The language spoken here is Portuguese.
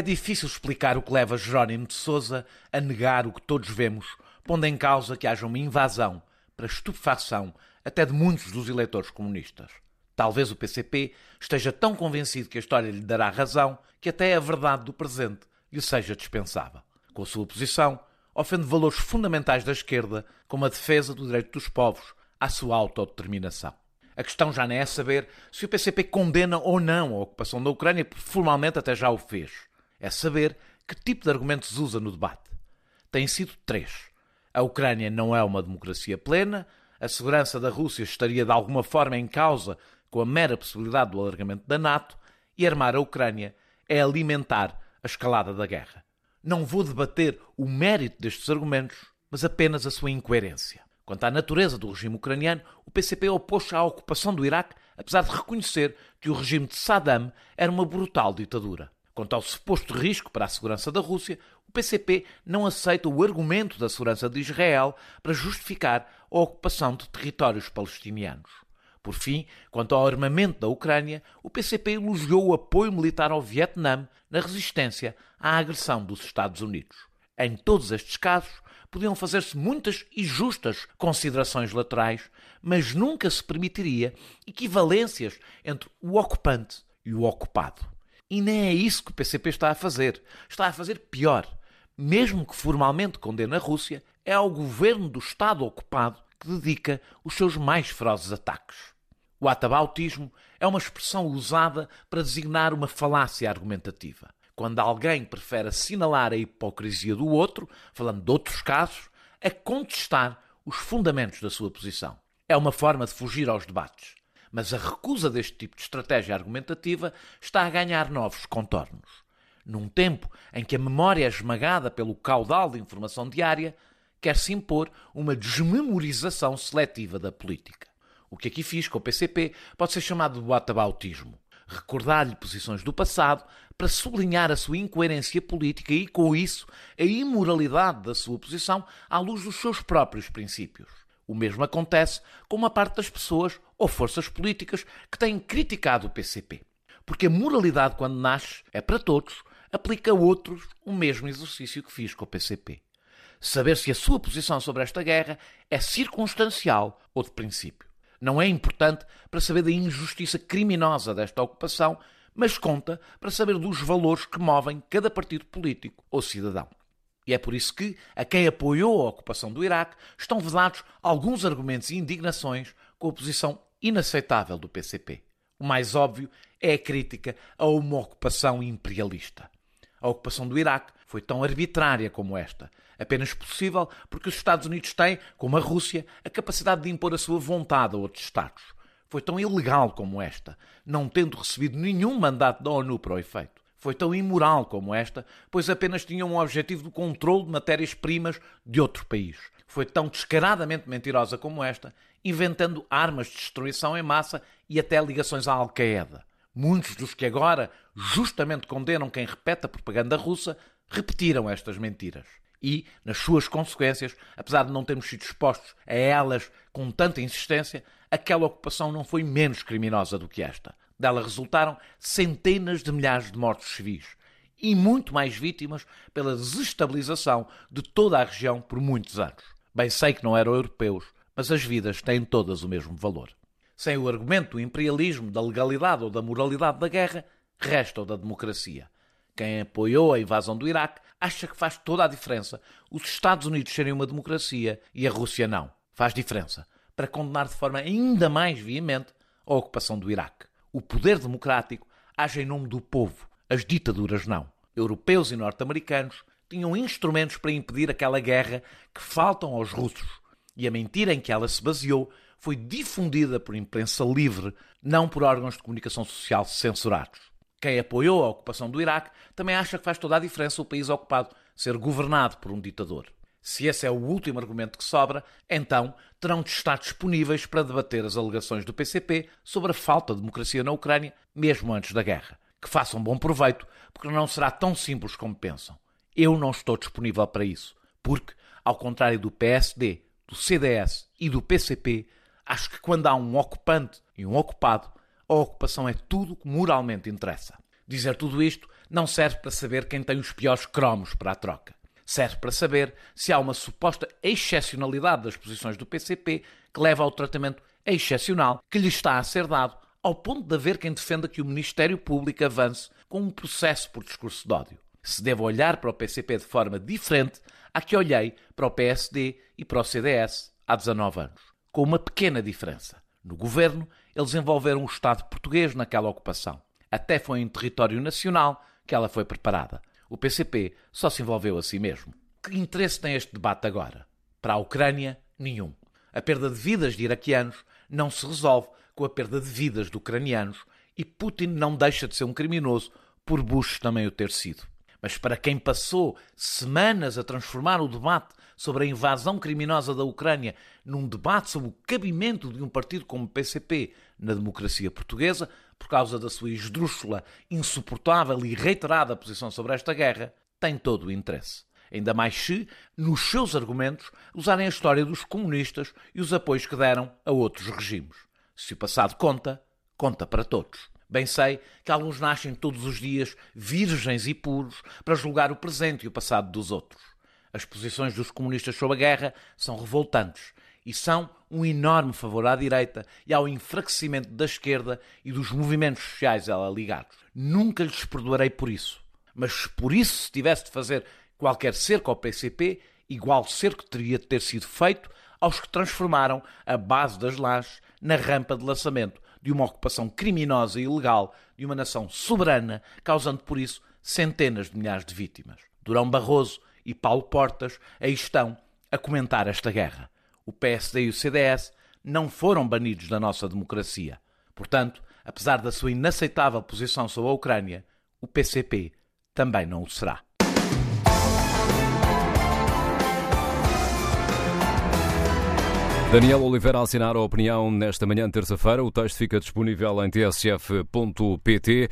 É difícil explicar o que leva Jerónimo de Sousa a negar o que todos vemos, pondo em causa que haja uma invasão para estupefação até de muitos dos eleitores comunistas. Talvez o PCP esteja tão convencido que a história lhe dará razão que até a verdade do presente lhe seja dispensável. Com a sua posição, ofende valores fundamentais da esquerda, como a defesa do direito dos povos à sua autodeterminação. A questão já não é saber se o PCP condena ou não a ocupação da Ucrânia, porque formalmente até já o fez. É saber que tipo de argumentos usa no debate. Têm sido três. A Ucrânia não é uma democracia plena, a segurança da Rússia estaria de alguma forma em causa com a mera possibilidade do alargamento da NATO, e armar a Ucrânia é alimentar a escalada da guerra. Não vou debater o mérito destes argumentos, mas apenas a sua incoerência. Quanto à natureza do regime ucraniano, o PCP opôs-se à ocupação do Iraque, apesar de reconhecer que o regime de Saddam era uma brutal ditadura. Quanto ao suposto risco para a segurança da Rússia, o PCP não aceita o argumento da segurança de Israel para justificar a ocupação de territórios palestinianos. Por fim, quanto ao armamento da Ucrânia, o PCP elogiou o apoio militar ao Vietnã na resistência à agressão dos Estados Unidos. Em todos estes casos, podiam fazer-se muitas e justas considerações laterais, mas nunca se permitiria equivalências entre o ocupante e o ocupado. E nem é isso que o PCP está a fazer. Está a fazer pior. Mesmo que formalmente condene a Rússia, é ao governo do Estado ocupado que dedica os seus mais ferozes ataques. O atabautismo é uma expressão usada para designar uma falácia argumentativa. Quando alguém prefere assinalar a hipocrisia do outro, falando de outros casos, a contestar os fundamentos da sua posição. É uma forma de fugir aos debates. Mas a recusa deste tipo de estratégia argumentativa está a ganhar novos contornos. Num tempo em que a memória é esmagada pelo caudal de informação diária, quer-se impor uma desmemorização seletiva da política. O que aqui fiz com o PCP pode ser chamado de whataboutismo. Recordar-lhe posições do passado para sublinhar a sua incoerência política e, com isso, a imoralidade da sua posição à luz dos seus próprios princípios. O mesmo acontece com uma parte das pessoas ou forças políticas que têm criticado o PCP. Porque a moralidade, quando nasce, é para todos, aplica a outros o mesmo exercício que fiz com o PCP saber se a sua posição sobre esta guerra é circunstancial ou de princípio. Não é importante para saber da injustiça criminosa desta ocupação, mas conta para saber dos valores que movem cada partido político ou cidadão. E é por isso que, a quem apoiou a ocupação do Iraque, estão vedados alguns argumentos e indignações com a posição inaceitável do PCP. O mais óbvio é a crítica a uma ocupação imperialista. A ocupação do Iraque foi tão arbitrária como esta. Apenas possível porque os Estados Unidos têm, como a Rússia, a capacidade de impor a sua vontade a outros Estados. Foi tão ilegal como esta, não tendo recebido nenhum mandato da ONU para o efeito. Foi tão imoral como esta, pois apenas tinha um objetivo do controle de matérias-primas de outro país. Foi tão descaradamente mentirosa como esta, inventando armas de destruição em massa e até ligações à Al-Qaeda. Muitos dos que agora justamente condenam quem repete a propaganda russa repetiram estas mentiras. E, nas suas consequências, apesar de não termos sido expostos a elas com tanta insistência, aquela ocupação não foi menos criminosa do que esta. Dela resultaram centenas de milhares de mortos civis e muito mais vítimas pela desestabilização de toda a região por muitos anos. Bem sei que não eram europeus, mas as vidas têm todas o mesmo valor. Sem o argumento do imperialismo, da legalidade ou da moralidade da guerra, resta o da democracia. Quem apoiou a invasão do Iraque acha que faz toda a diferença os Estados Unidos serem uma democracia e a Rússia não. Faz diferença para condenar de forma ainda mais veemente a ocupação do Iraque. O poder democrático age em nome do povo, as ditaduras não. Europeus e norte-americanos tinham instrumentos para impedir aquela guerra que faltam aos russos. E a mentira em que ela se baseou foi difundida por imprensa livre, não por órgãos de comunicação social censurados. Quem apoiou a ocupação do Iraque também acha que faz toda a diferença o país ocupado ser governado por um ditador. Se esse é o último argumento que sobra, então terão de estar disponíveis para debater as alegações do PCP sobre a falta de democracia na Ucrânia, mesmo antes da guerra. Que façam bom proveito, porque não será tão simples como pensam. Eu não estou disponível para isso, porque, ao contrário do PSD, do CDS e do PCP, Acho que quando há um ocupante e um ocupado, a ocupação é tudo que moralmente interessa. Dizer tudo isto não serve para saber quem tem os piores cromos para a troca. Serve para saber se há uma suposta excepcionalidade das posições do PCP que leva ao tratamento excepcional que lhe está a ser dado, ao ponto de haver quem defenda que o Ministério Público avance com um processo por discurso de ódio. Se devo olhar para o PCP de forma diferente a que olhei para o PSD e para o CDS há 19 anos, com uma pequena diferença. No governo, eles envolveram o Estado português naquela ocupação. Até foi em território nacional que ela foi preparada. O PCP só se envolveu a si mesmo. Que interesse tem este debate agora? Para a Ucrânia, nenhum. A perda de vidas de iraquianos não se resolve com a perda de vidas de ucranianos e Putin não deixa de ser um criminoso por Bush também o ter sido. Mas para quem passou semanas a transformar o debate sobre a invasão criminosa da Ucrânia num debate sobre o cabimento de um partido como o PCP na democracia portuguesa, por causa da sua esdrúxula, insuportável e reiterada posição sobre esta guerra, tem todo o interesse. Ainda mais se, nos seus argumentos, usarem a história dos comunistas e os apoios que deram a outros regimes. Se o passado conta, conta para todos. Bem sei que alguns nascem todos os dias virgens e puros para julgar o presente e o passado dos outros. As posições dos comunistas sobre a guerra são revoltantes e são um enorme favor à direita e ao enfraquecimento da esquerda e dos movimentos sociais a ela ligados. Nunca lhes perdoarei por isso. Mas por isso, se tivesse de fazer qualquer cerco ao PCP, igual cerco teria de ter sido feito aos que transformaram a base das lajes na rampa de lançamento de uma ocupação criminosa e ilegal de uma nação soberana, causando por isso centenas de milhares de vítimas. Durão Barroso e Paulo Portas aí estão a comentar esta guerra. O PSD e o CDS não foram banidos da nossa democracia. Portanto, apesar da sua inaceitável posição sobre a Ucrânia, o PCP também não o será. Daniel Oliveira assinar a opinião nesta manhã, terça-feira. O texto fica disponível em tsf.pt.